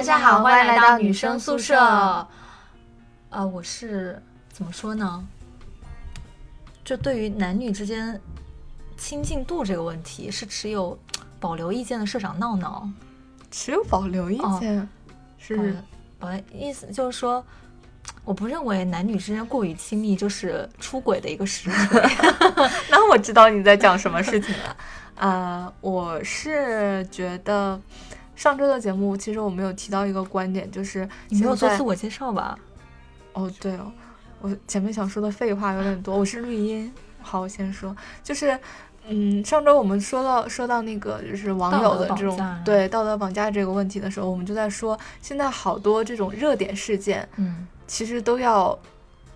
大家好，欢迎来到女生宿舍。呃，我是怎么说呢？就对于男女之间亲近度这个问题，是持有保留意见的社长闹闹。持有保留意见是，呃，意思就是说，我不认为男女之间过于亲密就是出轨的一个实锤。那我知道你在讲什么事情了。啊，我是觉得上周的节目其实我们有提到一个观点，就是你没有做自我介绍吧？哦，对哦，我前面想说的废话有点多，我是绿茵。好，我先说，就是。嗯，上周我们说到说到那个就是网友的这种对道德绑架这个问题的时候，我们就在说，现在好多这种热点事件，嗯，其实都要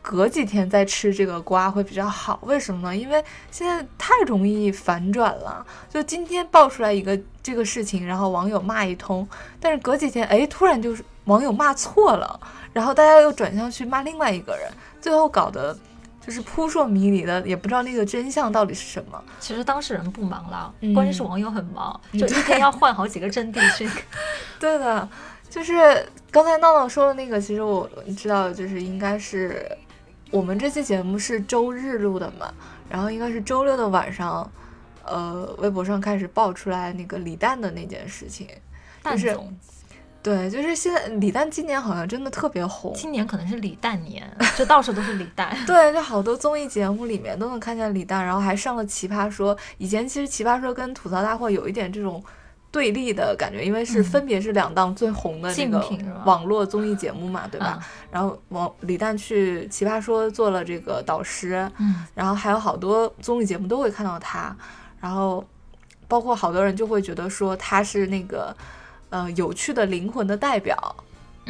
隔几天再吃这个瓜会比较好。为什么呢？因为现在太容易反转了。就今天爆出来一个这个事情，然后网友骂一通，但是隔几天，哎，突然就是网友骂错了，然后大家又转向去骂另外一个人，最后搞得。就是扑朔迷离的，也不知道那个真相到底是什么。其实当事人不忙了，关键是网友很忙，就一天要换好几个阵地去。对的，就是刚才闹闹说的那个，其实我知道，就是应该是我们这期节目是周日录的嘛，然后应该是周六的晚上，呃，微博上开始爆出来那个李诞的那件事情，就是。对，就是现在李诞今年好像真的特别红，今年可能是李诞年，就到处都是李诞。对，就好多综艺节目里面都能看见李诞，然后还上了《奇葩说》。以前其实《奇葩说》跟《吐槽大会》有一点这种对立的感觉，因为是分别是两档最红的那个网络综艺节目嘛，对吧？然后王李诞去《奇葩说》做了这个导师，嗯，然后还有好多综艺节目都会看到他，然后包括好多人就会觉得说他是那个。呃，有趣的灵魂的代表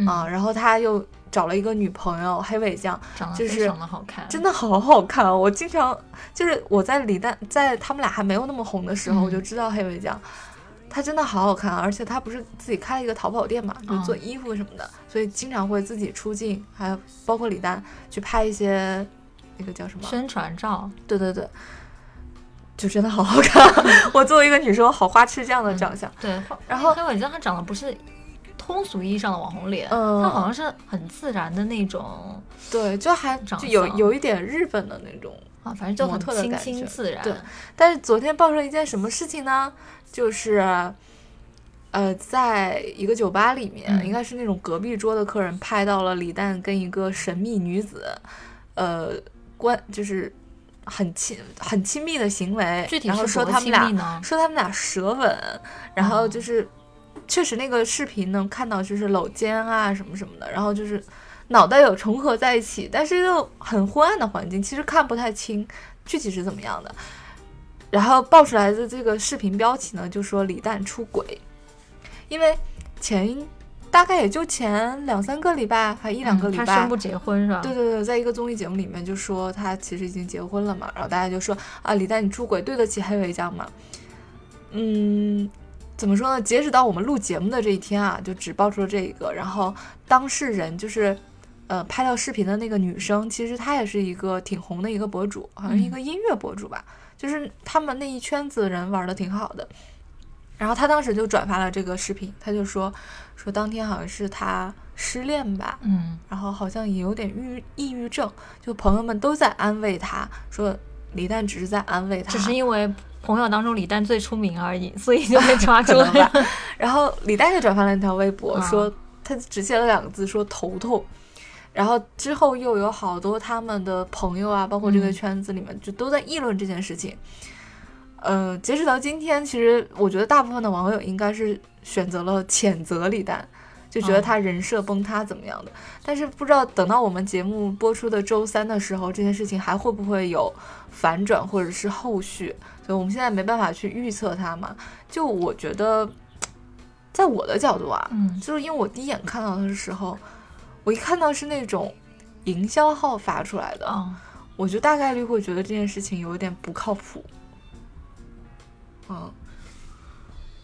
啊，然后他又找了一个女朋友黑尾酱，长得非常的好看，真的好好看。我经常就是我在李诞在他们俩还没有那么红的时候，我就知道黑尾酱，她真的好好看，而且她不是自己开了一个淘宝店嘛，就做衣服什么的，所以经常会自己出镜，还有包括李诞去拍一些那个叫什么宣传照，对对对。就真的好好看，我作为一个女生，好花痴这样的长相。对，然后黑尾酱她长得不是通俗意义上的网红脸，她好像是很自然的那种。对，就还就有有一点日本的那种啊，反正就很清新自然。对，但是昨天爆出了一件什么事情呢？就是呃，在一个酒吧里面，应该是那种隔壁桌的客人拍到了李诞跟一个神秘女子，呃，关就是。很亲很亲密的行为，然后说他们俩说他们俩舌吻，然后就是确实那个视频能看到就是搂肩啊什么什么的，然后就是脑袋有重合在一起，但是又很昏暗的环境，其实看不太清具体是怎么样的。然后爆出来的这个视频标题呢，就说李诞出轨，因为前。大概也就前两三个礼拜，还一两个礼拜，他宣布结婚是吧？对对对，在一个综艺节目里面就说他其实已经结婚了嘛，然后大家就说啊，李诞你出轨对得起黑尾酱吗？嗯，怎么说呢？截止到我们录节目的这一天啊，就只爆出了这一个。然后当事人就是呃拍到视频的那个女生，其实她也是一个挺红的一个博主，好像是一个音乐博主吧，就是他们那一圈子人玩的挺好的。然后她当时就转发了这个视频，她就说说当天好像是她失恋吧，嗯，然后好像也有点郁抑郁症，就朋友们都在安慰她，说李诞只是在安慰她，只是因为朋友当中李诞最出名而已，所以 就被抓住了。然后李诞就转发了一条微博，说他只写了两个字，说头痛。然后之后又有好多他们的朋友啊，包括这个圈子里面，就都在议论这件事情。呃，截止到今天，其实我觉得大部分的网友应该是选择了谴责李诞，就觉得他人设崩塌怎么样的。但是不知道等到我们节目播出的周三的时候，这件事情还会不会有反转或者是后续？所以我们现在没办法去预测它嘛。就我觉得，在我的角度啊，嗯，就是因为我第一眼看到的时候，我一看到是那种营销号发出来的，我就大概率会觉得这件事情有点不靠谱。嗯，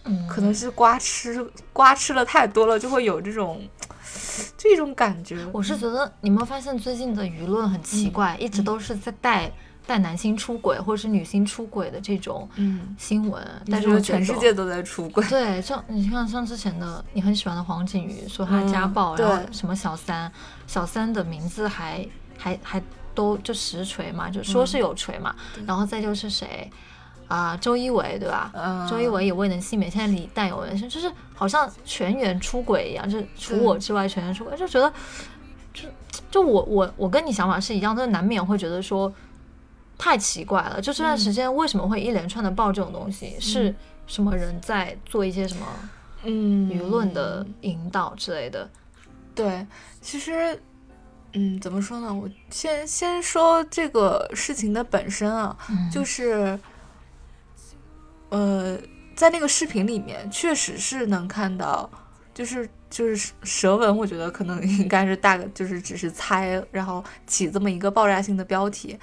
嗯，可能是瓜吃瓜吃了太多了，就会有这种这种感觉。我是觉得，你有没有发现最近的舆论很奇怪，一直都是在带带男性出轨或者是女性出轨的这种嗯，新闻，但但是是全世界都在出轨。对，像你看像之前的你很喜欢的黄景瑜说他家暴，嗯然后什么小三，小三的名字还还还都就实锤嘛，就说是有锤嘛，对。然后再就是谁啊、周一围对吧？嗯。周一围也未能幸免，现在李诞有人生，就是好像全员出轨一样，就是除我之外全员出轨，就觉得就就我我我跟你想法是一样，就是难免会觉得说太奇怪了，就这段时间为什么会一连串的爆这种东西？是什么人在做一些什么嗯，舆论的引导之类的？对，其实，嗯，怎么说呢？我先先说这个事情的本身啊，嗯就是，呃，在那个视频里面，确实是能看到，就是就是舌吻，我觉得可能应该是大概就是只是猜，然后起这么一个爆炸性的标题。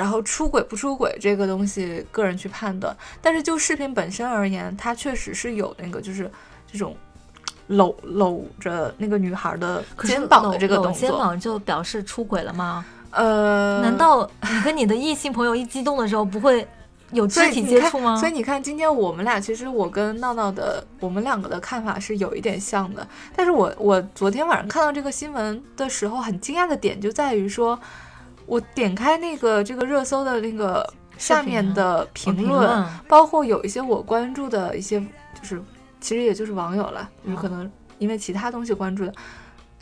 然后出轨不出轨这个东西，个人去判断。但是就视频本身而言，它确实是有那个就是这种搂搂着那个女孩的肩膀的这个动作。肩膀就表示出轨了吗？呃，难道你跟你的异性朋友一激动的时候不会有肢体接触吗？所以你看，今天我们俩其实我跟闹闹的我们两个的看法是有一点像的。但是我我昨天晚上看到这个新闻的时候，很惊讶的点就在于说，我点开那个这个热搜的那个下面的评哦评论，论包括有一些我关注的一些，就是其实也就是网友了，就是可能因为其他东西关注的，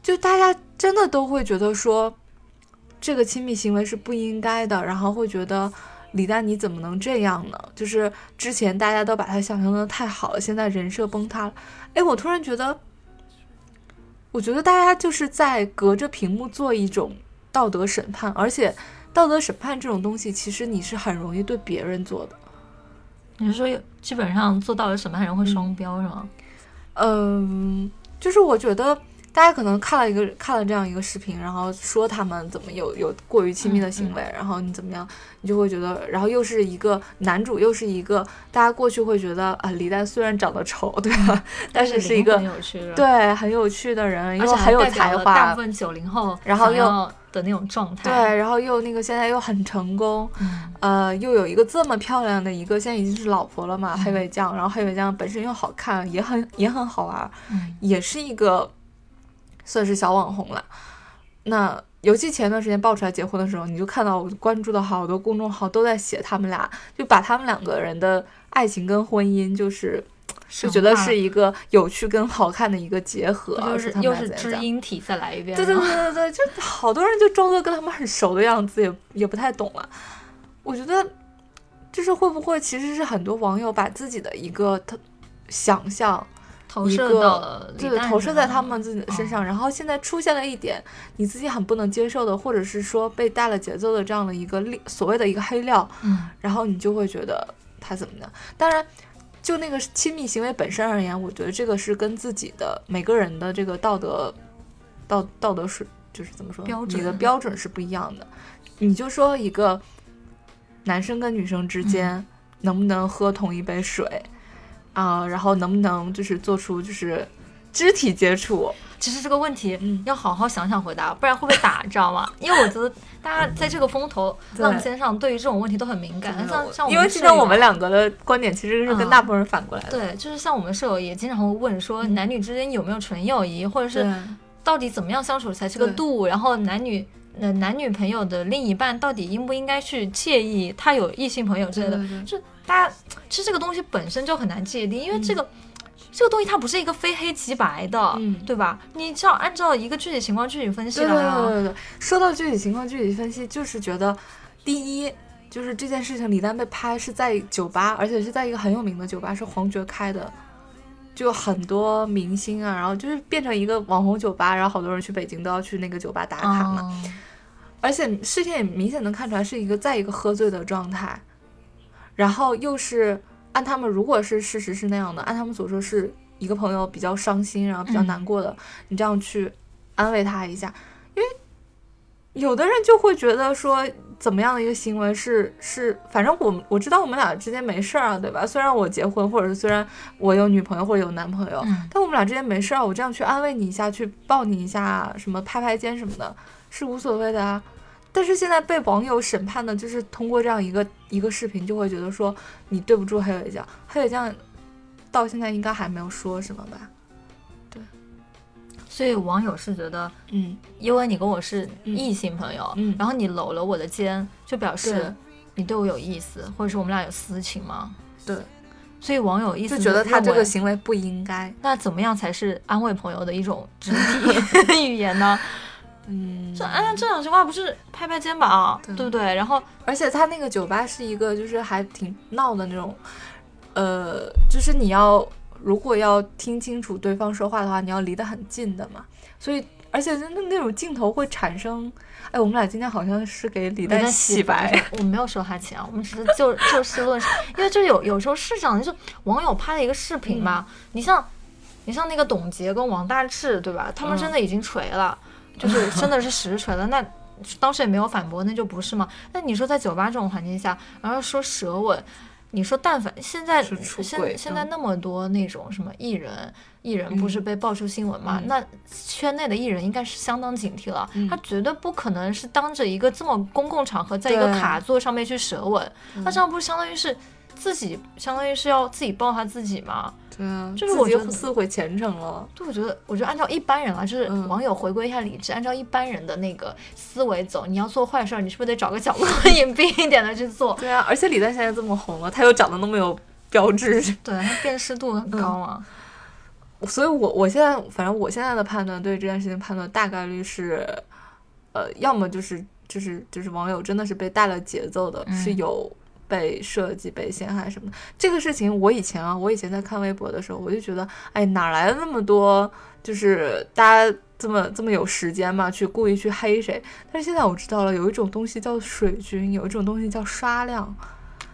就大家真的都会觉得说，这个亲密行为是不应该的，然后会觉得李诞你怎么能这样呢？就是之前大家都把他想象的太好了，现在人设崩塌了。哎，我突然觉得，我觉得大家就是在隔着屏幕做一种道德审判，而且道德审判这种东西，其实你是很容易对别人做的。你是说基本上做道德审判人会双标是吗？嗯，就是我觉得大家可能看了一个看了这样一个视频，然后说他们怎么有有过于亲密的行为，然后你怎么样，你就会觉得，然后又是一个男主，又是一个大家过去会觉得啊，李诞虽然长得丑，对吧？但是是一个灵魂有趣的，，对很有趣的人，而且很有才华。大部，分九零后然后又的那种状态。对，然后又那个现在又很成功，嗯，呃，又有一个这么漂亮的一个，现在已经是老婆了嘛，嗯。黑尾酱，然后黑尾酱本身又好看，也很也很好玩，嗯。也是一个算是小网红了。那尤其前段时间爆出来结婚的时候，你就看到我关注的好多公众号都在写他们俩，就把他们两个人的爱情跟婚姻，就是就觉得是一个有趣跟好看的一个结合，不就是又是知音体再来一遍？对对对对对，就好多人就装作跟他们很熟的样子，也也不太懂了。我觉得，就是会不会其实是很多网友把自己的一个他想象，投射到对，投射在他们自己的身上，然后现在出现了一点你自己很不能接受的，或者是说被带了节奏的这样的一个料所谓的一个黑料，嗯然后你就会觉得他怎么的？当然，就那个亲密行为本身而言，我觉得这个是跟自己的每个人的这个道德道道德是就是怎么说，标你的标准是不一样的。你就说一个男生跟女生之间能不能喝同一杯水啊、然后能不能就是做出就是肢体接触？其实这个问题嗯要好好想想回答，不然会被打，知道吗？因为我觉得大家在这个风头浪尖上，对于这种问题都很敏感。像像我因为们舍友今天我们两个的观点其实是跟嗯大部分人反过来的。对，就是像我们舍友也经常会问说，男女之间有没有纯友谊，或者是到底怎么样相处才是个度？然后男女呃男女朋友的另一半到底应不应该去介意他有异性朋友之类的？就大家其实这个东西本身就很难界定，因为这个、这个东西它不是一个非黑即白的，嗯。对吧？你只要按照一个具体情况具体分析对对。对对对，说到具体情况具体分析，就是觉得第一就是这件事情，李诞被拍是在酒吧，而且是在一个很有名的酒吧，是黄觉开的，就很多明星啊，然后就是变成一个网红酒吧，然后好多人去北京都要去那个酒吧打卡嘛，嗯而且事情也明显能看出来是一个在一个喝醉的状态，然后又是按他们如果是事实是那样的，按他们所说是一个朋友比较伤心，然后比较嗯难过的，你这样去安慰他一下，因为有的人就会觉得说怎么样的一个行为是是，反正我我知道我们俩之间没事儿啊，对吧？虽然我结婚，或者是虽然我有女朋友或者有男朋友，嗯但我们俩之间没事儿啊，我这样去安慰你一下，去抱你一下，什么拍拍肩什么的，是无所谓的啊。但是现在被网友审判的，就是通过这样一个一个视频，就会觉得说你对不住黑尾酱，黑尾酱到现在应该还没有说什么吧？对所以网友是觉得，嗯，因为你跟我是异性朋友，嗯然后你搂了我的肩，就表示你对我有意思，或者是我们俩有私情吗？对，所以网友意思就觉得他这个行为不应该。那怎么样才是安慰朋友的一种肢体 语言呢？嗯，这哎，这两句话不是拍拍肩膀，对对不对？然后而且他那个酒吧是一个就是还挺闹的那种，呃，就是你要如果要听清楚对方说话的话，你要离得很近的嘛。所以，而且那那种镜头会产生，哎，我们俩今天好像是给李诞洗白，，我没有收他钱啊，我们只是就就事论事，因为就有有时候是这样，就是网友拍了一个视频嘛，你像你像那个董洁跟王大治，对吧？他们真的已经锤了，就是真的是实锤了，那。当时也没有反驳，那就不是嘛。那你说在酒吧这种环境下，然后说舌吻，你说但凡现在现轨现在嗯那么多那种什么艺人，艺人不是被爆出新闻嘛？嗯那圈内的艺人应该是相当警惕了，嗯他绝对不可能是当着一个这么公共场合，在一个卡座上面去舌吻，那这样不是相当于是自己，相当于是要自己抱他自己吗？对啊，就是我觉得撕毁前程了。对，我觉得，我觉得按照一般人啊，就是嗯网友回归一下理智，按照一般人的那个思维走，你要做坏事儿，你是不是得找个角落 隐蔽一点的去做？对啊，而且李诞现在这么红了，他又长得那么有标志，对，他辨识度很高啊。所以我我现在反正我现在的判断对这件事情判断大概率是，呃，要么就是就是就是网友真的是被带了节奏的，嗯是有被设计、被陷害什么的。这个事情我以前啊，我以前在看微博的时候，我就觉得，哎，哪来的那么多就是大家这么这么有时间嘛，去故意去黑谁？但是现在我知道了，有一种东西叫水军，有一种东西叫刷量。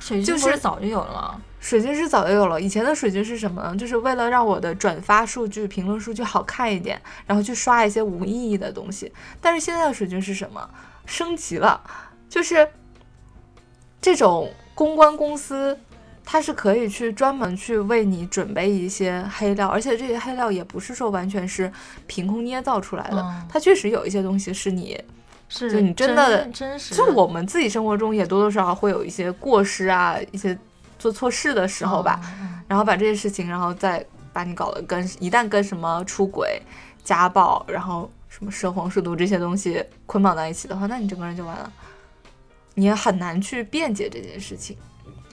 水军是早就有了吗？水军是早就有了，以前的水军是什么呢？就是为了让我的转发数据、评论数据好看一点，然后去刷一些无意义的东西。但是现在的水军是什么？升级了，就是这种公关公司，它是可以去专门去为你准备一些黑料，而且这些黑料也不是说完全是凭空捏造出来的，嗯。它确实有一些东西是你是就你真的真真实，就我们自己生活中也多多少少会有一些过失啊，一些做错事的时候吧，然后把这些事情，然后再把你搞得跟一旦跟什么出轨、家暴，然后什么涉黄涉毒这些东西捆绑在一起的话，那你整个人就完了，你也很难去辩解这件事情。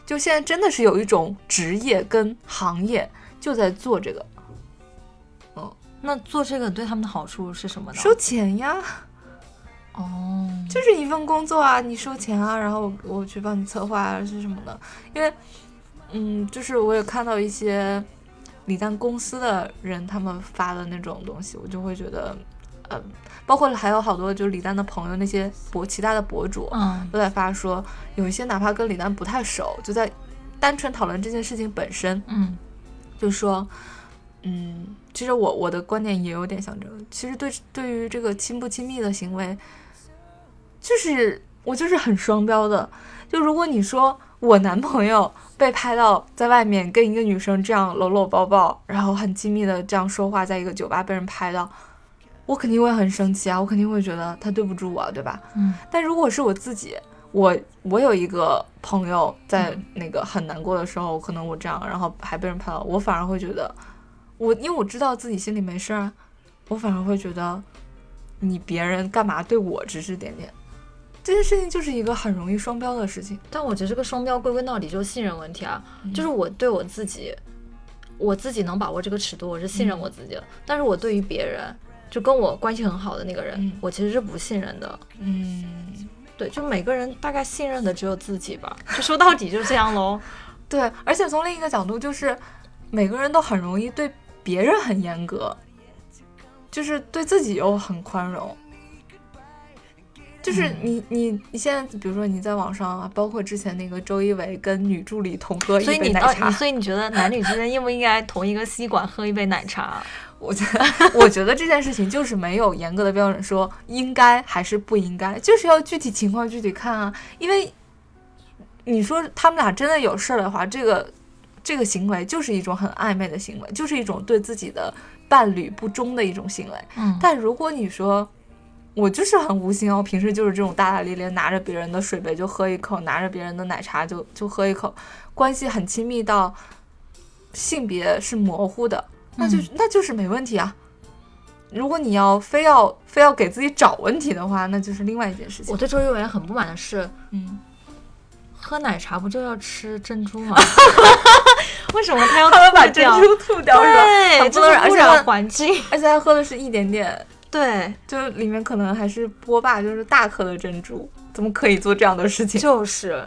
就现在真的是有一种职业跟行业就在做这个，那做这个对他们的好处是什么呢？收钱呀，哦，就是一份工作啊，你收钱啊，然后我我去帮你策划啊是什么的，因为，嗯，就是我也看到一些李诞公司的人他们发的那种东西，我就会觉得，嗯，包括还有好多就是李诞的朋友那些博其他的博主嗯都在发说，有一些哪怕跟李诞不太熟，就在单纯讨论这件事情本身，嗯就说，嗯，其实我我的观点也有点像这个。其实对对于这个亲不亲密的行为，就是我就是很双标的。就如果你说我男朋友被拍到在外面跟一个女生这样搂搂抱抱，然后很亲密的这样说话，在一个酒吧被人拍到，我肯定会很生气啊，我肯定会觉得他对不住我，对吧？嗯但如果是我自己，我我有一个朋友在那个很难过的时候，可能我这样，然后还被人拍到，我反而会觉得，我因为我知道自己心里没事儿啊，我反而会觉得，你别人干嘛对我指指点点，这件事情就是一个很容易双标的事情。但我觉得这个双标归根到底就是信任问题啊，就是我对我自己，我自己能把握这个尺度，我是信任我自己的。但是我对于别人，就跟我关系很好的那个人，嗯我其实是不信任的。嗯，对，就每个人大概信任的只有自己吧。就说到底就这样喽。对，而且从另一个角度，就是每个人都很容易对别人很严格，就是对自己又很宽容。就是你你你现在，比如说你在网上啊，包括之前那个周一围跟女助理同喝一杯奶茶你，所以你觉得男女之间应不应该同一个吸管喝一杯奶茶？我觉得我觉得这件事情就是没有严格的标准说应该还是不应该，就是要具体情况具体看啊。因为你说他们俩真的有事儿的话，这个这个行为就是一种很暧昧的行为，就是一种对自己的伴侣不忠的一种行为。嗯但如果你说我就是很无心哦，平时就是这种大大咧咧，拿着别人的水杯就喝一口，拿着别人的奶茶就就喝一口，关系很亲密到性别是模糊的，那就、那就是没问题啊。如果你要非要非要给自己找问题的话，那就是另外一件事情我。对周幼媛很不满的是，嗯，喝奶茶不就要吃珍珠吗？为什么他要他们把珍珠吐掉是吧？对，还不能污染环境。而且他喝的是一点点，对，就里面可能还是波霸，就是大颗的珍珠，怎么可以做这样的事情？就是。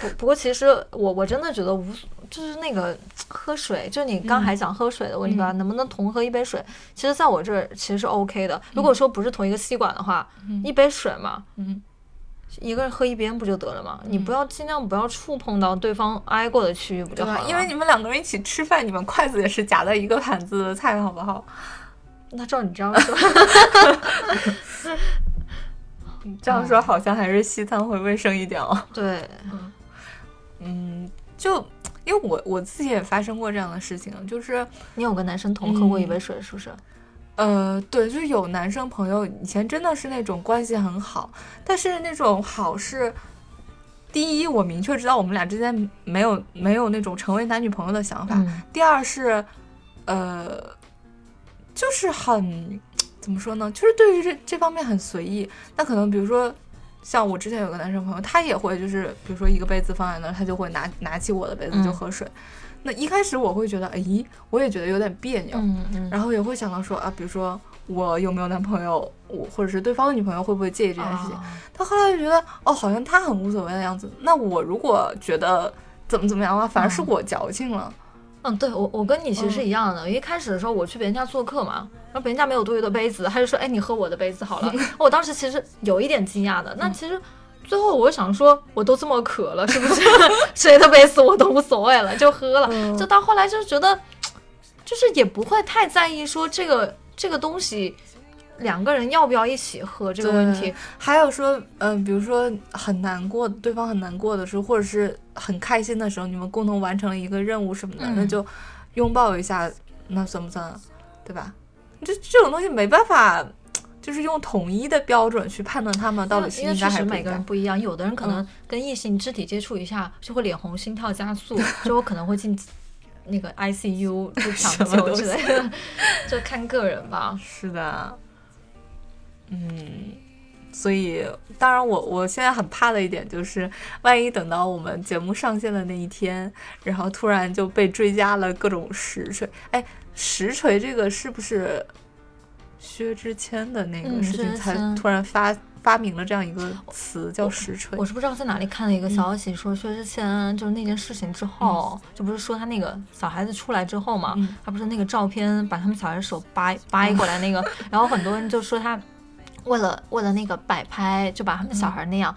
不不过其实我我真的觉得无所，就是那个喝水，就你刚还讲喝水的问题吧，能不能同喝一杯水？其实在我这儿其实是 OK 的。如果说不是同一个吸管的话，一杯水嘛，嗯，一个人喝一边不就得了吗？你不要尽量不要触碰到对方挨过的区域不就？好了？因为你们两个人一起吃饭，你们筷子也是夹在一个盘子的菜，好不好？那照你这样说，这样说好像还是西餐会卫生一点哦。对，嗯，就因为我我自己也发生过这样的事情，就是你有个男生同喝过一杯水是不是？呃，对，就是有男生朋友以前真的是那种关系很好，但是那种好是，第一我明确知道我们俩之间没有没有那种成为男女朋友的想法，嗯第二是，呃，就是很怎么说呢？就是对于这这方面很随意。那可能比如说，像我之前有个男生朋友，他也会就是，比如说一个杯子放在那儿，他就会拿拿起我的杯子就嗯喝水。那一开始我会觉得，哎，我也觉得有点别扭，嗯嗯，然后也会想到说啊，比如说我有没有男朋友，我或者是对方的女朋友会不会介意这件事情。啊他后来就觉得，哦，好像他很无所谓的样子。那我如果觉得怎么怎么样的话，反而是嗯我矫情了。嗯，对我我跟你其实是嗯一样的。一开始的时候我去别人家做客嘛，然后别人家没有多余的杯子，他就说：“哎，你喝我的杯子好了。”我当时其实有一点惊讶的。嗯那其实最后我想说，我都这么渴了，是不是 谁的杯子我都无所谓了，就喝了。嗯就到后来就觉得，就是也不会太在意说这个这个东西两个人要不要一起喝这个问题。还有说，嗯、比如说很难过，对方很难过的时候，或者是很开心的时候，你们共同完成了一个任务什么的，嗯那就拥抱一下，那算不算啊？对吧？这这种东西没办法，就是用统一的标准去判断他们到底是应该还是每个人不一样，有的人可能跟异性肢体接触一下就会脸红、心跳加速，就我可能会进那个 ICU 就 抢救之类的，就看个人吧。是的，嗯，所以当然我我现在很怕的一点就是，万一等到我们节目上线的那一天，然后突然就被追加了各种实锤，哎，实锤这个是不是薛之谦的那个嗯事情才突然发发明了这样一个词叫实锤？我是不知道在哪里看了一个消息，说薛之谦就是那件事情之后，就不是说他那个小孩子出来之后嘛，嗯。他不是那个照片把他们小孩手掰掰过来那个，然后很多人就说他为了为了那个摆拍就把他们小孩那样。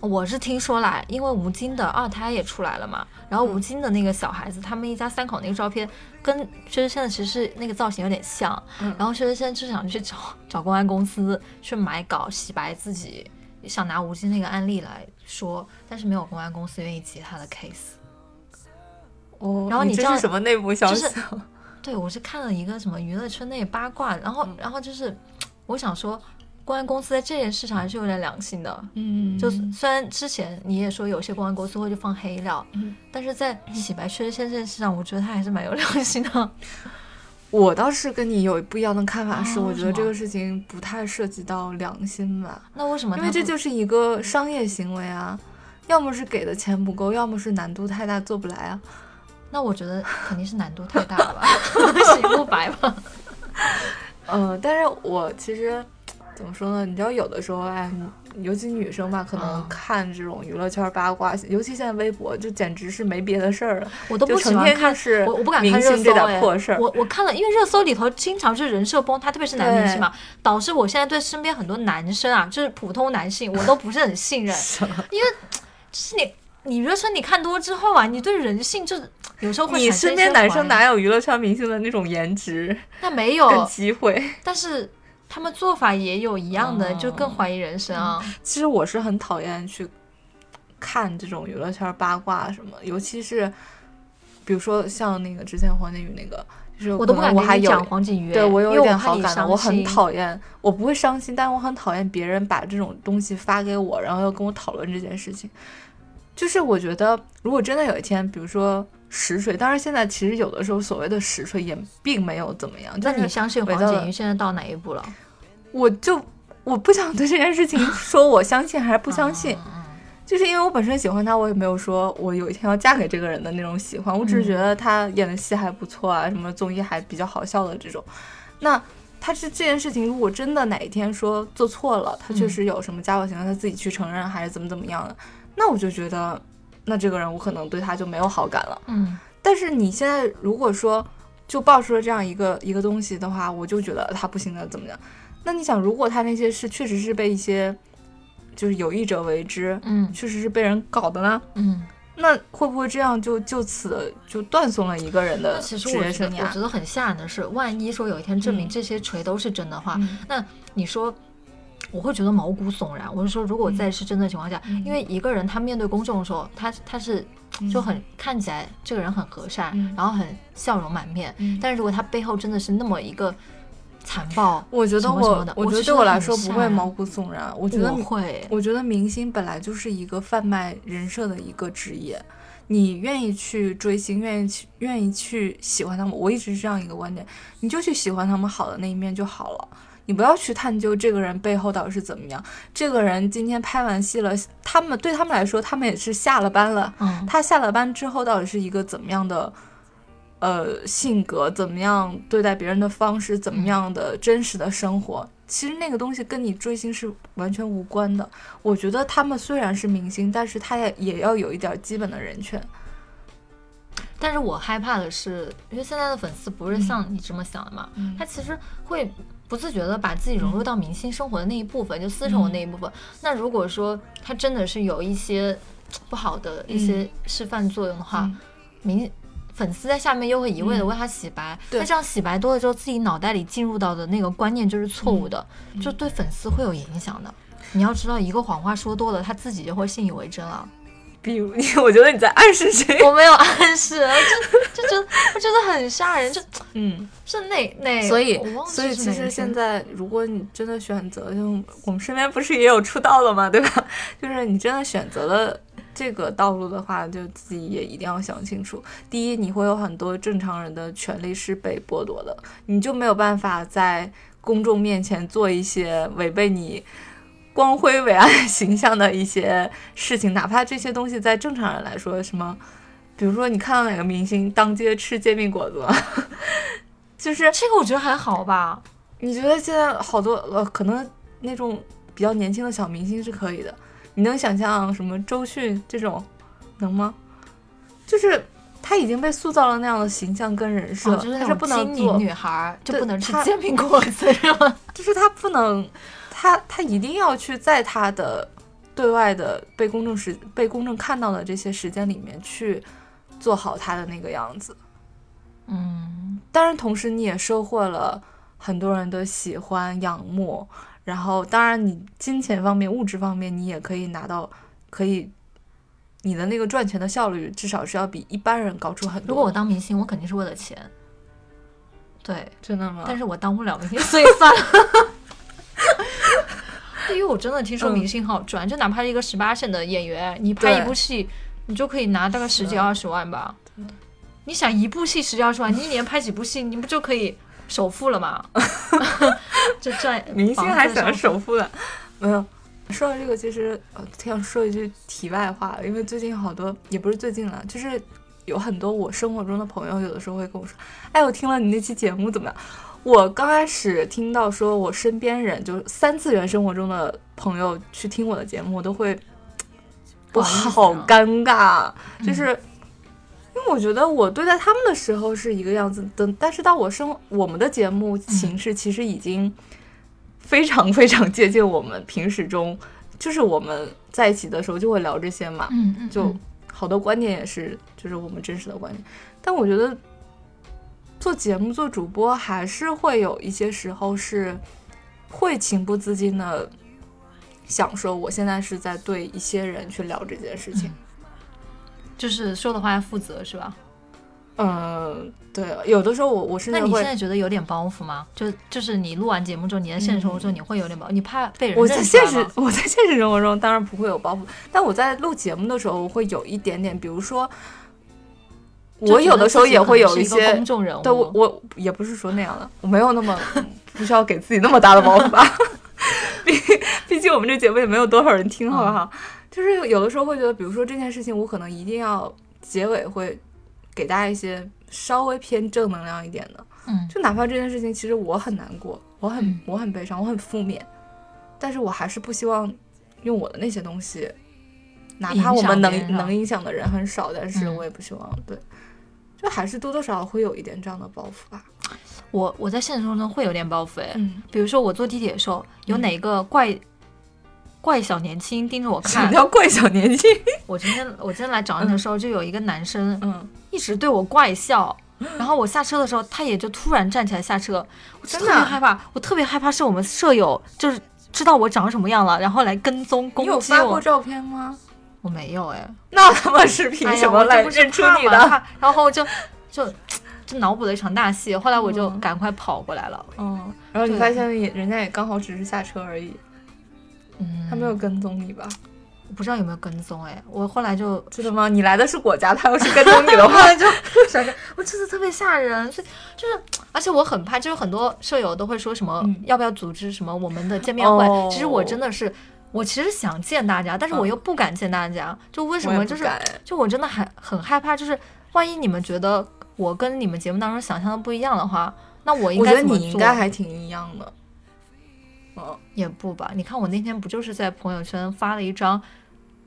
我是听说啦，因为吴京的二胎也出来了嘛，然后吴京的那个小孩子，他们一家三口那个照片跟薛之谦的其实是那个造型有点像，嗯然后薛之谦就想去找找公安公司去买稿洗白自己，想拿吴京那个案例来说，但是没有公安公司愿意接他的 case。哦，然后你这样是什么内部消息就是？对，我是看了一个什么娱乐圈内八卦，然后、然后就是我想说，公安公司在这件事上还是有点良心的。嗯，就虽然之前你也说有些公安公司会去放黑料，嗯但是在洗白薛之谦这件事上，我觉得他还是蛮有良心的。我倒是跟你有不一样的看法，是哦我觉得这个事情不太涉及到良心吧。那为什么？因为这就是一个商业行为啊，要么是给的钱不够，要么是难度太大做不来啊。那我觉得肯定是难度太大了吧，洗不白吧？呃，但是我其实怎么说呢？你知道，有的时候，哎，尤其女生吧，可能嗯看这种娱乐圈八卦，尤其现在微博，就简直是没别的事儿了，我都不喜欢看，就是我我不敢看热搜星这点哎破事儿。我我看了，因为热搜里头经常是人设崩塌，特别是男明星嘛，导致我现在对身边很多男生啊，就是普通男性，我都不是很信任，因为就是你你娱乐圈你看多之后啊，你对人性就是有时候会你产生一身边男生哪有娱乐圈明星的那种颜值那没跟有，机会？但是他们做法也有一样的，就更怀疑人生啊。其实我是很讨厌去看这种娱乐圈八卦什么，尤其是比如说像那个之前黄景瑜那个，就是我都不敢我还有跟你讲黄景瑜，对我有一点好感的，我很。讨厌，我不会伤心，但我很讨厌别人把这种东西发给我，然后要跟我讨论这件事情。就是我觉得，如果真的有一天，比如说实锤，当然现在其实有的时候所谓的实锤也并没有怎么样，就那你相信黄景瑜现在到哪一步了？我就我不想对这件事情 说我相信还是不相信，嗯就是因为我本身喜欢他，我也没有说我有一天要嫁给这个人的那种喜欢，我只是觉得他演的戏还不错啊，什么综艺还比较好笑的这种。那他是这件事情，如果真的哪一天说做错了，他确实有什么家暴行为，他自己去承认还是怎么怎么样的，那我就觉得，那这个人我可能对他就没有好感了。嗯但是你现在如果说就爆出了这样一个一个东西的话，我就觉得他不行的怎么样？那你想，如果他那些事确实是被一些就是有意者为之，嗯确实是被人搞的呢，嗯。那会不会这样就就此就断送了一个人的职其实我觉得，我业生涯觉？得很吓人的是，万一说有一天证明嗯这些锤都是真的话，嗯那你说，我会觉得毛骨悚然。我是说，如果在是真的情况下，嗯因为一个人他面对公众的时候，他他是就很、看起来这个人很和善，嗯然后很笑容满面，嗯但是如果他背后真的是那么一个残暴，我觉得我我我觉得对我来说不会毛骨悚然，我觉得我会，我觉得明星本来就是一个贩卖人设的一个职业，你愿意去追星，愿意去愿意去喜欢他们，我一直是这样一个观点，你就去喜欢他们好的那一面就好了。你不要去探究这个人背后到底是怎么样。这个人今天拍完戏了，他们对他们来说，他们也是下了班了。嗯，他下了班之后到底是一个怎么样的呃性格，怎么样对待别人的方式，怎么样的真实的生活，其实那个东西跟你追星是完全无关的。我觉得他们虽然是明星，但是他也也要有一点基本的人权。但是我害怕的是，因为现在的粉丝不是像你这么想的嘛，嗯他其实会不自觉的把自己融入到明星生活的那一部分，就私生活那一部分。那如果说他真的是有一些不好的一些示范作用的话，嗯。明粉丝在下面又会一味的嗯。为他洗白，对。那这样洗白多了之后，自己脑袋里进入到的那个观念就是错误的，嗯。就对粉丝会有影响的。你要知道，一个谎话说多了，他自己就会信以为真了。比如你，我觉得你在暗示谁？我没有暗示，就就觉得我觉得很吓人，就嗯，是那那，所以所以其实现在，如果你真的选择，就我们身边不是也有出道的嘛，对吧？就是你真的选择了这个道路的话，就自己也一定要想清楚。第一，你会有很多正常人的权利是被剥夺的，你就没有办法在公众面前做一些违背你。光辉伟岸形象的一些事情，哪怕这些东西在正常人来说，什么，比如说你看到哪个明星当街吃煎饼果子，就是这个我觉得还好吧。你觉得现在好多呃，可能那种比较年轻的小明星是可以的，你能想象什么周迅这种能吗？就是他已经被塑造了那样的形象跟人设，哦，就是不能精做女孩儿就不能吃煎饼果子是吗？就是他不能，他他一定要去在他的对外的被公众时被公众看到的这些时间里面去做好他的那个样子。嗯，当然，同时你也收获了很多人的喜欢、仰慕，然后当然你金钱方面、物质方面，你也可以拿到，可以你的那个赚钱的效率至少是要比一般人高出很多。如果我当明星，我肯定是为了钱。对，真的吗？但是我当不了明星，所以算了。因为我真的听说嗯明星很好赚，就哪怕是一个十八线的演员，你拍一部戏，你就可以拿大概十几二十万吧。你想一部戏十几二十万，你一年拍几部戏，你不就可以首付了吗？就赚明星还想首付的，没有。说到这个，其实呃，想说一句题外话，因为最近好多也不是最近了，就是有很多我生活中的朋友，有的时候会跟我说：“哎，我听了你那期节目怎么样？”我刚开始听到说我身边人就是三次元生活中的朋友去听我的节目，我都会，我好尴尬，就是。因为我觉得我对待他们的时候是一个样子的，但是到我生我们的节目形式其实已经非常非常接近我们平时中，就是我们在一起的时候就会聊这些嘛，嗯嗯，就嗯好多观点也是就是我们真实的观点。但我觉得做节目做主播还是会有一些时候是会情不自禁的想说，我现在是在对一些人去聊这件事情。就是说的话要负责是吧？嗯，对，有的时候我我甚至会那你现在觉得有点包袱吗？就就是你录完节目之后，你在现实生活中你会有点包，你怕被人我在现实我在现实生活中当然不会有包袱，但我在录节目的时候我会有一点点，比如说，我有的时候也会有一些公众人物，对我我也不是说那样的，我没有那么不需要给自己那么大的包袱吧。毕毕竟我们这节目也没有多少人听，好不好？就是有的时候会觉得，比如说这件事情，我可能一定要结尾会给大家一些稍微偏正能量一点的，嗯就哪怕这件事情其实我很难过，我很、嗯我很悲伤，我很负面，但是我还是不希望用我的那些东西，哪怕我们能能影响的人很少，但是嗯我也不希望对。就还是多多少少会有一点这样的包袱吧。我我在现实生活中会有点包袱哎，嗯，比如说我坐地铁的时候，有哪个怪、怪小年轻盯着我看什么看，叫怪小年轻？我今天我今天来找你的时候，就有一个男生嗯，一直对我怪笑。然后我下车的时候，他也就突然站起来下车，我特真的特别害怕。我特别害怕是我们舍友就是知道我长什么样了，然后来跟踪你攻击我。你有发过照片吗？我没有哎，那他妈是凭什么来认出你的？怕然后就就就脑补了一场大戏。后来我就嗯赶快跑过来了。嗯，然后你发现也人家也刚好只是下车而已，嗯，他没有跟踪你吧？我不知道有没有跟踪哎。我后来就真的吗？你来的是我家，他要是跟踪你的话，就我真的特别吓人，所以就是，而且我很怕，就是很多舍友都会说什么、嗯要不要组织什么我们的见面会，哦其实我真的是。我其实想见大家，但是我嗯又不敢见大家，就为什么？就是就我真的很很害怕，就是万一你们觉得我跟你们节目当中想象的不一样的话，那我应我觉得该？你应该还挺一样的。嗯，也不吧？你看我那天不就是在朋友圈发了一张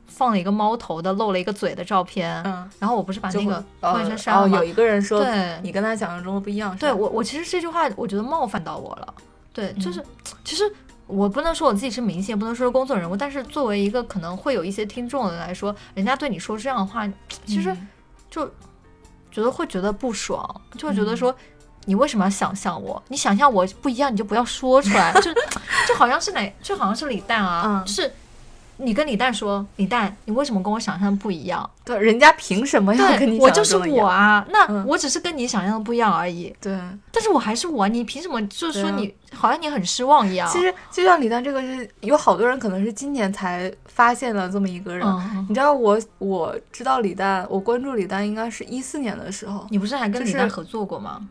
放了一个猫头的露了一个嘴的照片，嗯，然后我不是把那个朋友圈哦删了吗？哦有一个人说对，你跟他想象中的不一样，对我，我其实这句话我觉得冒犯到我了。对，嗯就是、其实我不能说我自己是明星，也不能说是公众人物，但是作为一个可能会有一些听众的人来说，人家对你说这样的话，其实嗯就觉得会觉得不爽，就会觉得嗯说。你为什么要想象我？你想象我不一样，你就不要说出来。就 就好像是哪，就好像是李诞啊，嗯就是你跟李诞说，李诞，你为什么跟我想象的不一样？对，人家凭什么要跟你对，我想就是象中的一样？我啊，那嗯我只是跟你想象的不一样而已。对，但是我还是我，你凭什么就是说你、好像你很失望一样？其实就像李诞这个是有好多人可能是今年才发现了这么一个人。嗯，你知道我我知道李诞，我关注李诞应该是一四年的时候你不是还跟李诞合作过吗？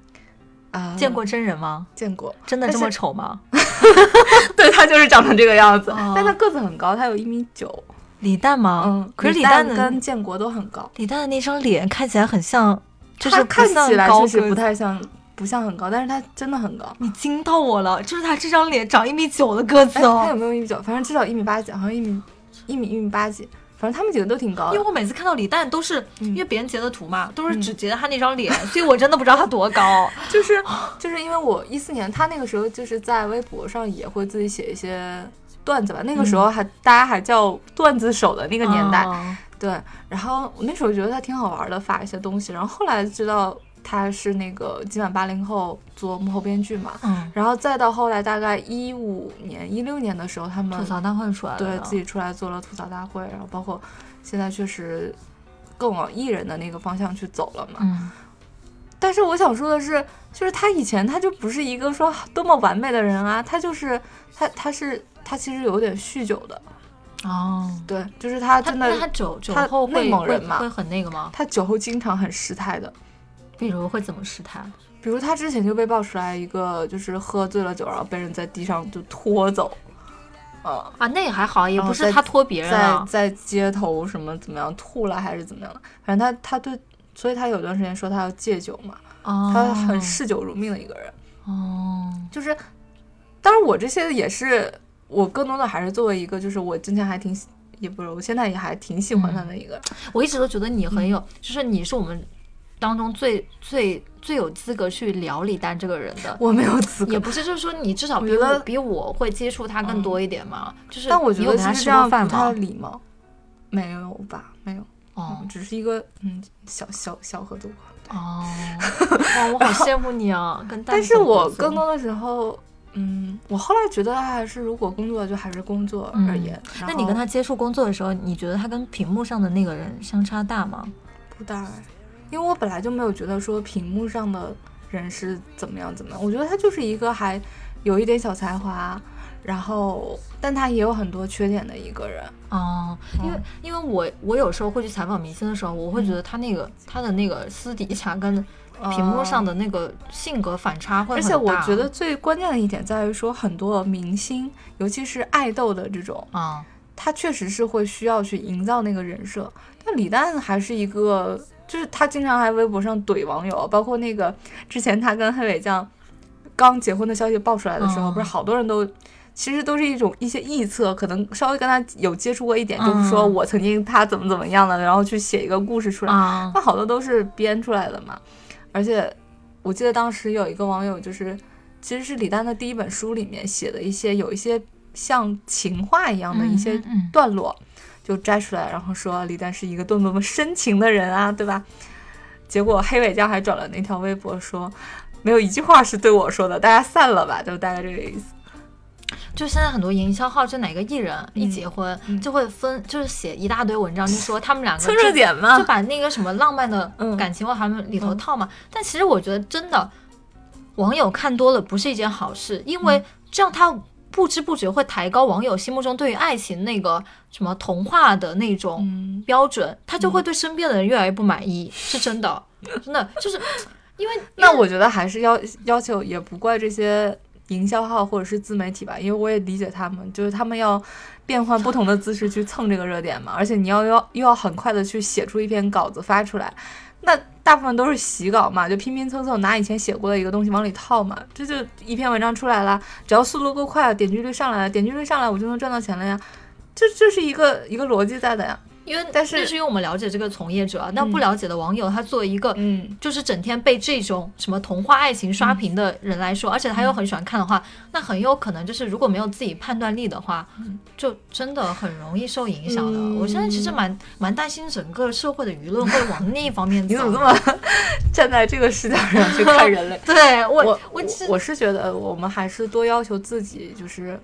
啊，见过真人吗？见过，真的这么丑吗？对他就是长成这个样子，哦但他个子很高，他有一米九，李诞吗？嗯，可是李诞跟建国都很高，李诞的那张脸看起来很像，就是看起来确实高个子不太像，不像很高，但是他真的很高。你惊到我了，就是他这张脸长一米九的个子哦，他哦。有没有一米九？反正至少一米八几，好像一米一米一米八几，反正他们几个都挺高的。因为我每次看到李诞都是、嗯因为别人截的图嘛，都是嗯只截他那张脸，所以我真的不知道他多高。就是就是因为我一四年，他那个时候就是在微博上也会自己写一些段子吧，那个时候还、大家还叫段子手的那个年代，哦对。然后我那时候觉得他挺好玩的，发一些东西。然后后来知道他是那个今晚八零后做幕后编剧嘛，嗯，然后再到后来大概一五年、一六年的时候，他们吐槽大会出来了，对自己出来做了吐槽大会，然后包括现在确实更往艺人的那个方向去走了嘛。嗯但是我想说的是，就是他以前他就不是一个说多么完美的人啊，他就是他他是他其实有点酗酒的，哦。对，就是他真的他酒酒后会内蒙人嘛会会很那个吗？他酒后经常很失态的。比如会怎么试探？比如他之前就被爆出来一个，就是喝醉了酒，然后被人在地上就拖走，呃，啊，那也还好，也不是他拖别人在啊。在街头什么怎么样吐了还是怎么样的，反正他他对，所以他有段时间说他要戒酒嘛，哦，他很嗜酒如命的一个人。哦，就是，当然我这些也是我更多的还是作为一个，就是我之前还挺喜也不是，我现在也还挺喜欢他的一个。我一直都觉得你很有，就是你是我们当中最最最有资格去聊李诞这个人的。我没有资格，也不是，就是说你至少比我我比我会接触他更多一点嘛。就是，但我觉得他其实这样不？太礼貌。没有吧？没有，哦嗯，只是一个嗯小小小合作。哦，哇，我好羡慕你啊！跟但是我更多的时候，嗯，我后来觉得还是如果工作就还是工作而言。嗯那你跟他他接触工作的时候，你觉得他跟屏幕上的那个人相差大吗？不大哎，因为我本来就没有觉得说屏幕上的人是怎么样怎么样，我觉得他就是一个还有一点小才华，然后但他也有很多缺点的一个人。哦，因为因为我我有时候会去采访明星的时候，我会觉得他那个、他的那个私底下跟屏幕上的那个性格反差会而很大。而且我觉得最关键的一点在于说，很多明星，尤其是爱豆的这种，啊，他确实是会需要去营造那个人设。但李诞还是一个，就是他经常还微博上怼网友，包括那个之前他跟黑尾酱刚结婚的消息爆出来的时候，嗯不是好多人都。其实都是一种一些臆测，可能稍微跟他有接触过一点，就是说嗯我曾经他怎么怎么样的，然后去写一个故事出来。啊，那好多都是编出来的嘛。而且我记得当时有一个网友，就是其实是李诞的第一本书里面写的一些有一些像情话一样的一些段落，就摘出来，然后说李诞是一个多么多么深情的人啊，对吧？结果黑尾酱还转了那条微博说，没有一句话是对我说的，大家散了吧，就大概这个意思。就现在很多营销号，就哪个艺人一嗯结婚、嗯就会分，就是写一大堆文章，就说他们两个 蹭就热点嘛就把那个什么浪漫的 嗯感情往他们里头套嘛。但其实我觉得真的，网友看多了不是一件好事，因嗯为这样他不知不觉会抬高网友心目中对于爱情那个什么童话的那种嗯，标准，他就会对身边的人越来越不满意，是真的，真的就是 因为那我觉得还是要要求，也不怪这些营销号或者是自媒体吧，因为我也理解他们，就是他们要变换不同的姿势去蹭这个热点嘛，而且你要要又要很快的去写出一篇稿子发出来，那大部分都是洗稿嘛，就拼拼凑凑拿以前写过的一个东西往里套嘛，这就一篇文章出来了，只要速度够快，点击率上来了，点击率上来我就能赚到钱了呀，这这是一个一个逻辑在的呀，因为但是那是因为我们了解这个从业者，那不了解的网友，他作为一个嗯。就是整天被这种什么童话爱情刷屏的人来说，而且他又很喜欢看的话，那很有可能就是如果没有自己判断力的话，就真的很容易受影响的。嗯我现在其实蛮蛮担心整个社会的舆论会往那一方面走。你怎么这么站在这个视角上去看人类？对我我我我是觉得我们还是多要求自己，就是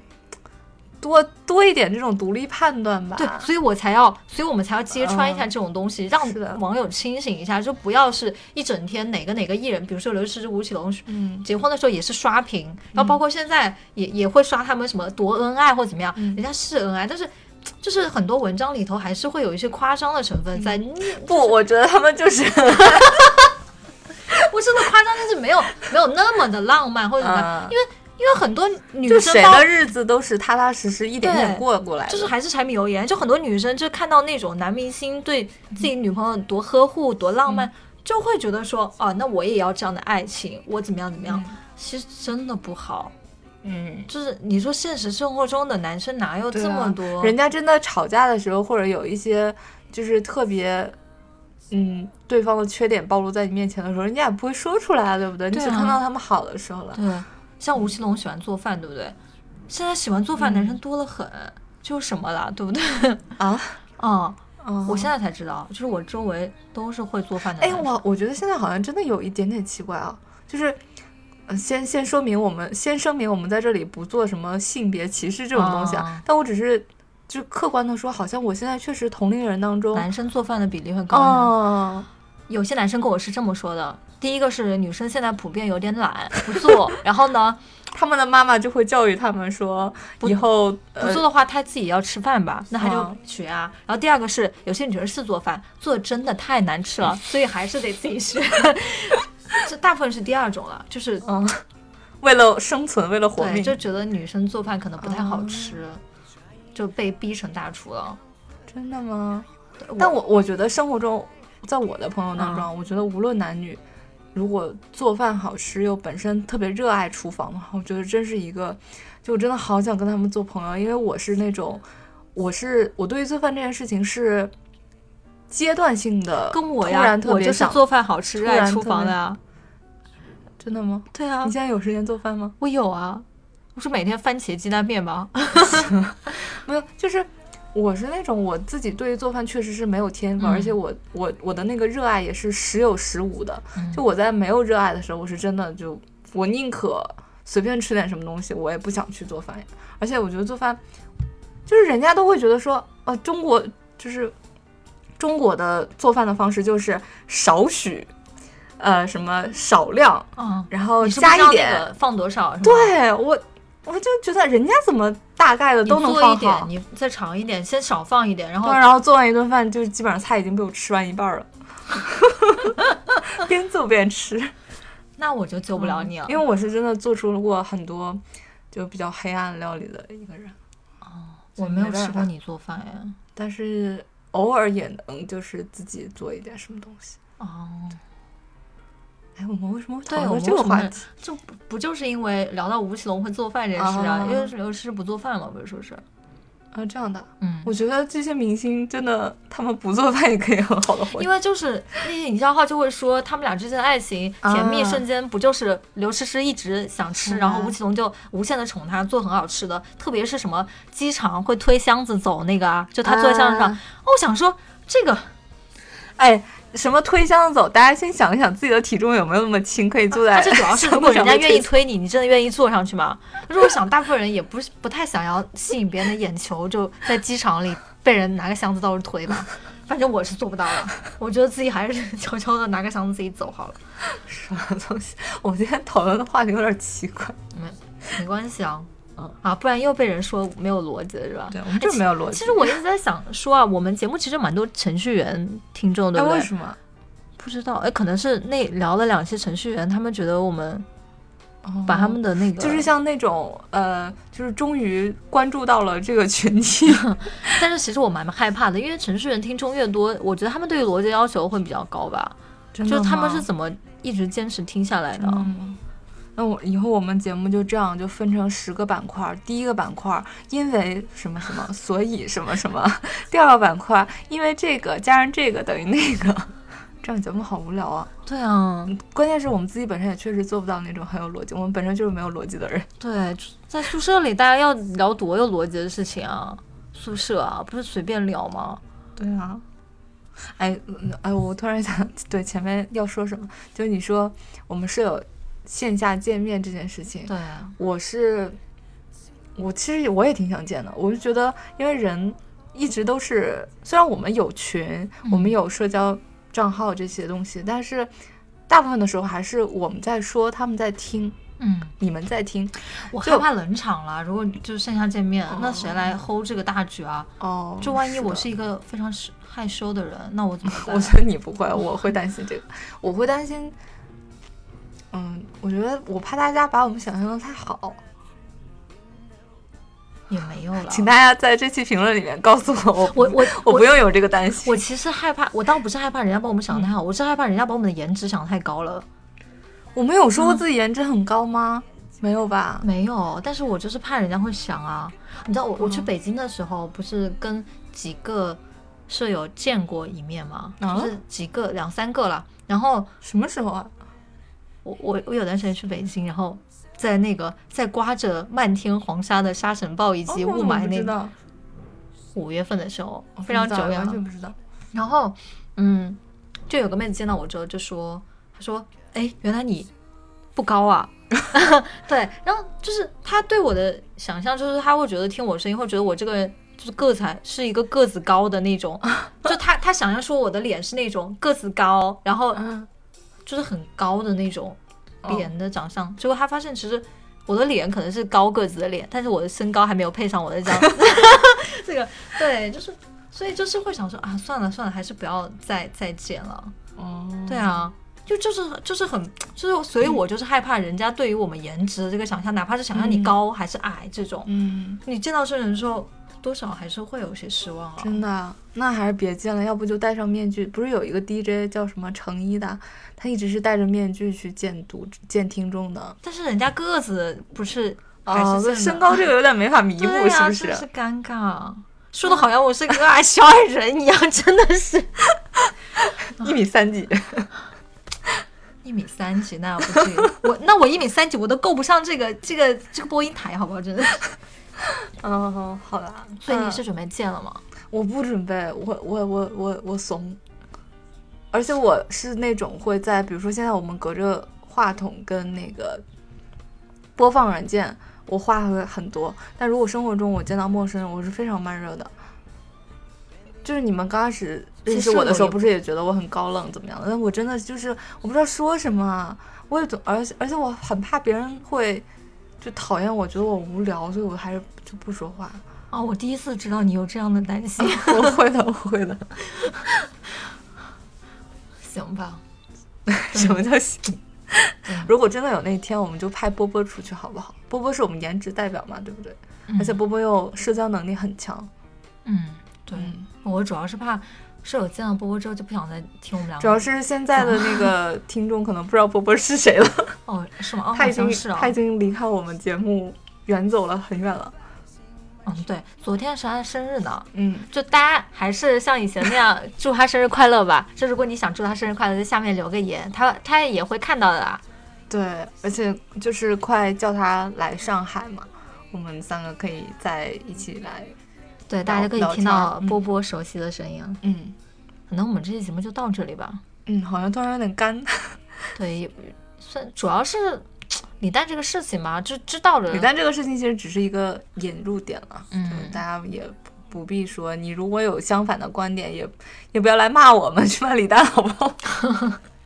多多一点这种独立判断吧。对，所以我才要，所以我们才要揭穿一下这种东西，让网友清醒一下，就不要是一整天哪个哪个艺人，比如说刘诗诗、吴奇隆，嗯，结婚的时候也是刷屏，然后包括现在也也会刷他们什么多恩爱或怎么样，嗯。人家是恩爱，但是就是很多文章里头还是会有一些夸张的成分在。你不，我觉得他们就是，不是那夸张，但是没有没有那么的浪漫或者怎么因为因为很多女生的日子都是踏踏实实一点点对过过来的。就是还是柴米油盐，就很多女生就看到那种男明星对自己女朋友多呵护、多浪漫，就会觉得说，啊，那我也要这样的爱情，我怎么样怎么样。其实真的不好，嗯。就是你说现实生活中的男生哪有这么多？人家真的吵架的时候，或者有一些就是特别，嗯，对方的缺点暴露在你面前的时候，人家也不会说出来啊，对不对？你对啊只看到他们好的时候了。对，像吴奇隆喜欢做饭，对不对？现在喜欢做饭男生多得很，就是什么啦，对不对？啊，嗯，嗯我现在才知道，就是我周围都是会做饭的哎，我我觉得现在好像真的有一点点奇怪啊，就是，呃，先先说明我们先声明我们在这里不做什么性别歧视这种东西啊，啊但我只是就客观的说，好像我现在确实同龄人当中，男生做饭的比例会高呢。哦，有些男生跟我是这么说的：第一个是女生现在普遍有点懒，不做，然后呢，他们的妈妈就会教育他们说，以后不呃做的话，他自己要吃饭吧，那她就嗯学啊。然后第二个是有些女生是做饭，做真的太难吃了，所以还是得自己学。这大部分是第二种了，就是嗯，为了生存，为了活对，命，就觉得女生做饭可能不太好吃，就被逼成大厨了。真的吗？对但我我觉得生活中，在我的朋友当中，我觉得无论男女，如果做饭好吃又本身特别热爱厨房的话，我觉得真是一个，就我真的好想跟他们做朋友，因为我是那种，我是我对于做饭这件事情是阶段性的，跟我呀然，特别想，我就是做饭好吃、热爱厨房的呀。真的吗？对啊你，现在有时间做饭吗？我有啊，我是每天番茄鸡蛋面吗。没有，就是我是那种我自己对于做饭确实是没有天分，嗯而且我我我的那个热爱也是时有时无的。嗯就我在没有热爱的时候，我是真的就我宁可随便吃点什么东西，我也不想去做饭。而且我觉得做饭，就是人家都会觉得说，啊，中国就是中国的做饭的方式就是少许，呃，什么少量，嗯，然后加一点。个放多少？对我，我就觉得人家怎么大概的都能做一点放好，，你再长一点，先少放一点，然后对，然后做完一顿饭，就基本上菜已经被我吃完一半了，边做边吃。那我就救不了你了。嗯因为我是真的做出过很多就比较黑暗料理的一个人，哦我没有吃过你做饭呀。但是偶尔也能就是自己做一点什么东西。哦，哎，我们为什么会对讨论这个话题？就不不就是因为聊到吴奇隆会做饭这件事啊？啊因为刘诗诗不做饭嘛，不是说是？啊，这样的，嗯，我觉得这些明星真的，他们不做饭也可以很好的活因为就是那些营销号就会说他们俩之间的爱情甜蜜啊瞬间，不就是刘诗诗一直想吃，是然后啊吴奇隆就无限的宠她，做很好吃的，特别是什么机场会推箱子走那个啊，就他坐在箱子上，啊哦我想说这个哎，什么推箱子走？大家先想一想自己的体重有没有那么轻，可以坐在而且主要是，如果人家愿意推推你，你真的愿意坐上去吗？如果想，大部分人也不是不太想要吸引别人的眼球，就在机场里被人拿个箱子到处推吧。反正我是做不到的，我觉得自己还是 悄悄的拿个箱子自己走好了。什么东西？我们今天讨论的话题有点奇怪。没没关系啊，嗯啊，不然又被人说没有逻辑了是吧？对，我们就是没有逻辑。其实我一直在想说啊，我们节目其实蛮多程序员听众，对哎，不对？为什么？不知道，哎，可能是那聊了两期程序员，他们觉得我们哦把他们的那个，就是像那种呃，就是终于关注到了这个群体。但是其实我蛮害怕的，因为程序员听众越多，我觉得他们对于逻辑要求会比较高吧。真就他们是？怎么一直坚持听下来的？嗯，那我以后我们节目就这样，就分成十个板块儿。第一个板块儿因为什么什么，所以什么什么；第二个板块儿因为这个加上这个等于那个。这样节目好无聊啊！对啊，关键是我们自己本身也确实做不到那种很有逻辑，我们本身就是没有逻辑的人。对，在宿舍里大家要聊多有逻辑的事情啊，宿舍啊，不是随便聊吗？对啊，哎嗯哎，我突然想，对前面要说什么，就是你说我们是有线下见面这件事情，对啊，我是，我其实我也挺想见的。我就觉得，因为人一直都是，虽然我们有群，我们嗯有社交账号这些东西，但是大部分的时候还是我们在说，他们在听，嗯，你们在听。我就害怕冷场了。如果就是线下见面，那谁来 hold 这个大局啊？哦，就万一我是一个非常害羞的人，那我怎么 办？我觉得你不会，我会担心这个，我会担心。嗯，我觉得我怕大家把我们想象的太好，也没有了。请大家在这期评论里面告诉我，我我我我不用有这个担心。我其实害怕，我倒不是害怕人家把我们想的太好，我是害怕人家把我们的颜值想的太高了。我没有说过自己颜值很高吗？没有吧？没有，但是我就是怕人家会想啊。你知道我我去北京的时候，不是跟几个舍友见过一面吗？啊就是几个两三个了。然后什么时候啊？我我我有段时间去北京，然后在那个在刮着漫天黄沙的沙尘暴以及雾霾那个，五月份的时候，非常久远了完全。不知道。然后，嗯，就有个妹子见到我之后就说，她说，哎，原来你不高啊。对，然后就是她对我的想象，就是她会觉得听我声音，会觉得我这个人就是个子是一个个子高的那种，就她她想象说我的脸是那种个子高，然后嗯，就是很高的那种哦脸的长相，结果他发现其实。我的脸可能是高个子的脸，但是我的身高还没有配上我的这样，这个对，就是所以就是会想说啊，算了算了，还是不要再再见了。哦，对啊，就就是就是很就是，所以我就是害怕人家对于我们颜值的这个想象，哪怕是想象你高还是矮这种，嗯，你见到真人的时候，多少还是会有些失望啊。真的，那还是别见了，要不就戴上面具。不是有一个 DJ 叫什么成一的，他一直是戴着面具去见读见听众的。但是人家个子不是还哦，身高这个有点没法弥补，是不是？真是尴尬。说的好像我是个矮小矮人一样，真的是一米三几，一米三几，那不至于。我那我一米三几，我都够不上这个这个这个播音台，好不好？真的。嗯，好啦。所以你是准备见了吗？我不准备，我我我我我怂，而且我是那种会在，比如说现在我们隔着话筒跟那个播放软件，我话会很多，但如果生活中我见到陌生人，我是非常慢热的。就是你们刚开始认识我的时候，不是也觉得我很高冷怎么样的？但我真的就是我不知道说什么啊，我也总而且而且我很怕别人会就讨厌我，觉得我无聊，所以我还是就不说话。哦，我第一次知道你有这样的担心。我会的，我会的。行吧？什么叫行？如果真的有那天，我们就派波波出去好不好？波波是我们颜值代表嘛，对不对？而且波波又社交能力很强。嗯，对，我主要是怕。舍友见了波波之后就不想再听我们俩。主要是现在的那个听众可能不知道波波是谁了。哦，是吗？他已经是他已经离开我们节目远走了很远了。嗯，对，昨天是他的生日呢。嗯，就大家还是像以前那样祝他生日快乐吧。就如果你想祝他生日快乐，在下面留个言，他他也会看到的。对，而且就是快叫他来上海嘛，我们三个可以在一起来。对，大家可以听到波波熟悉的声音。嗯，可能我们这期节目就到这里吧。嗯，好像突然有点干。对，算主要是李诞这个事情嘛，就知道了。李诞这个事情其实只是一个引入点了。嗯，大家也不必说，你如果有相反的观点，也也不要来骂我们，去骂李诞，好不好？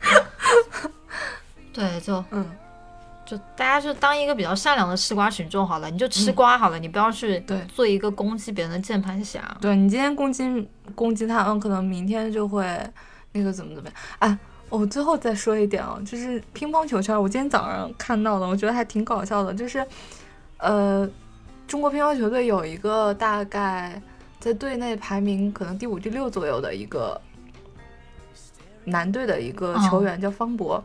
对，就嗯。就大家就当一个比较善良的吃瓜群众好了，你就吃瓜好了，你不要去对做一个攻击别人的键盘侠。对你今天攻击攻击他，嗯，可能明天就会那个怎么怎么样。哎，我最后再说一点哦，就是乒乓球圈，我今天早上看到的，我觉得还挺搞笑的，就是呃，中国乒乓球队有一个大概在队内排名可能第五、第六左右的一个男队的一个球员，叫方博。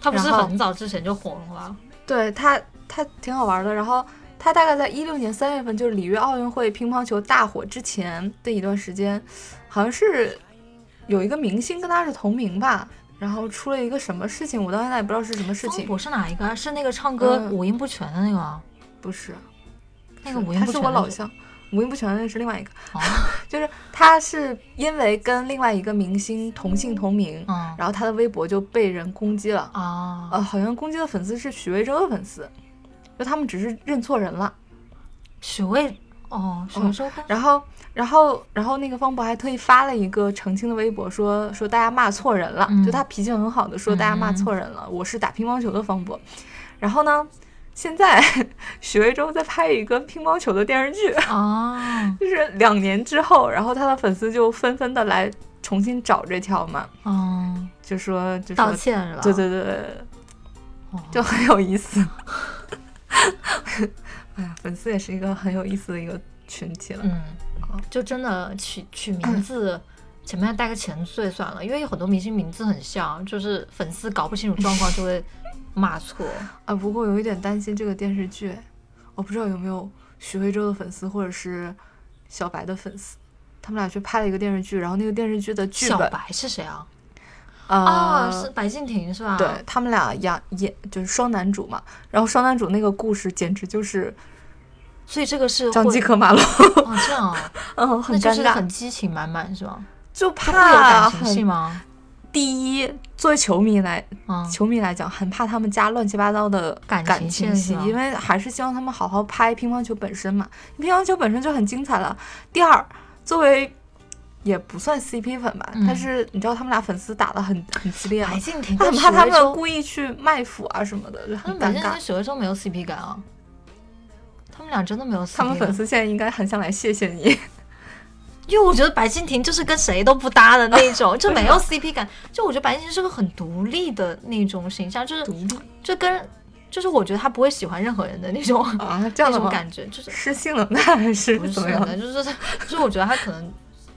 他不是很早之前就火了吗？对他，他挺好玩的。然后他大概在一六年三月份，就是里约奥运会乒乓球大火之前的一段时间，好像是有一个明星跟他是同名吧。然后出了一个什么事情，我到现在也不知道是什么事情。我是哪一个？是那个唱歌五音不全的那个吗？不是，那个五音不全。他是我老乡。五音不全的是另外一个，就是他是因为跟另外一个明星同姓同名，然后他的微博就被人攻击了。啊，呃，好像攻击的粉丝是许魏洲的粉丝，就他们只是认错人了，许魏哦，许魏洲，然后然后然后那个方博还特意发了一个澄清的微博，说说大家骂错人了，就他脾气很好的说大家骂错人了，我是打乒乓球的方博，然后呢？现在 许魏洲在拍一个乒乓球的电视剧啊，就是两年之后，然后他的粉丝就纷纷的来重新找这条嘛，嗯，就说就道歉是吧？对对对，就很有意思。哎呀，粉丝也是一个很有意思的一个群体了。嗯，就真的取取名字前面带个前缀算了，因为有很多明星名字很像，就是粉丝搞不清楚状况就会。骂错啊！不过有一点担心这个电视剧，我不知道有没有许魏洲的粉丝或者是小白的粉丝，他们俩去拍了一个电视剧，然后那个电视剧的剧本，小白是谁啊？啊，是白敬亭是吧？对他们俩演演就是双男主嘛，然后双男主那个故事简直就是，所以这个是张继科马龙哦，这样，嗯，很尴尬，很激情满满是吧？就怕有感情戏吗？第一，作为球迷来，球迷来讲，很怕他们加乱七八糟的感情戏，因为还是希望他们好好拍乒乓球本身嘛。乒乓球本身就很精彩了。第二，作为也不算 CP 粉吧，但是你知道他们俩粉丝打的很很激烈，白敬亭很怕他们故意去卖腐啊什么的，就很尴尬。许魏洲没有 CP 感啊，他们俩真的没有 CP 感。他们粉丝现在应该很想来谢谢你。因为我觉得白敬亭就是跟谁都不搭的那种，就没有 CP 感。就我觉得白敬亭是个很独立的那种形象，就是独立，就跟就是我觉得他不会喜欢任何人的那种 啊，这样的感觉就是失性冷淡还是怎么样的？就是就是我觉得他可能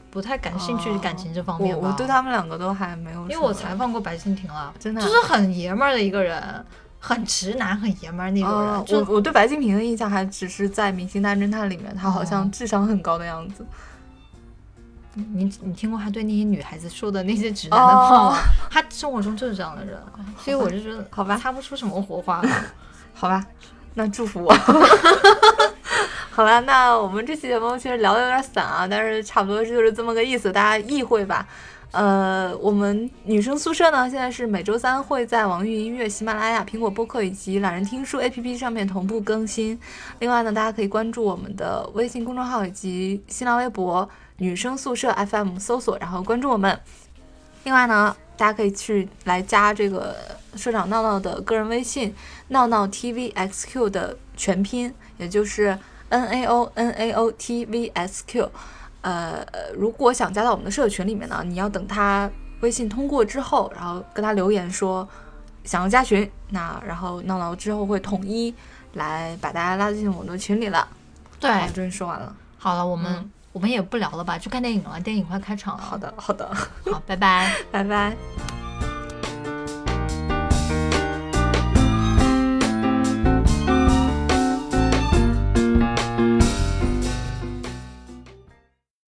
不太感兴趣感情这方面吧。我对他们两个都还没有，因为我采访过白敬亭了，真的就是很爷们儿的一个人，很直男，很爷们儿那种人。我我对白敬亭的印象还只是在《明星大侦探》里面，他好像智商很高的样子。你你听过他对那些女孩子说的那些直男的话吗？他生活中就是这样的人，所以我就觉得好吧，擦不出什么火花。好吧，那祝福我。好了，那我们这期节目其实聊的有点散啊，但是差不多就是这么个意思，大家意会吧。呃，我们女生宿舍呢，现在是每周三会在网易云音乐、喜马拉雅、苹果播客以及懒人听书 APP 上面同步更新。另外呢，大家可以关注我们的微信公众号以及新浪微博。女生宿舍 FM 搜索，然后关注我们。另外呢，大家可以去来加这个社长闹闹的个人微信，闹闹 TVXQ 的全拼，也就是 N A O N A O T V S Q。呃，如果想加到我们的社群里面呢，你要等他微信通过之后，然后跟他留言说想要加群，那然后闹闹之后会统一来把大家拉进我们的群里了。对，好，终于说完了。好了，我们、嗯我们也不聊了吧，去看电影了，电影快开场了。好的，好的，好，拜拜。拜拜。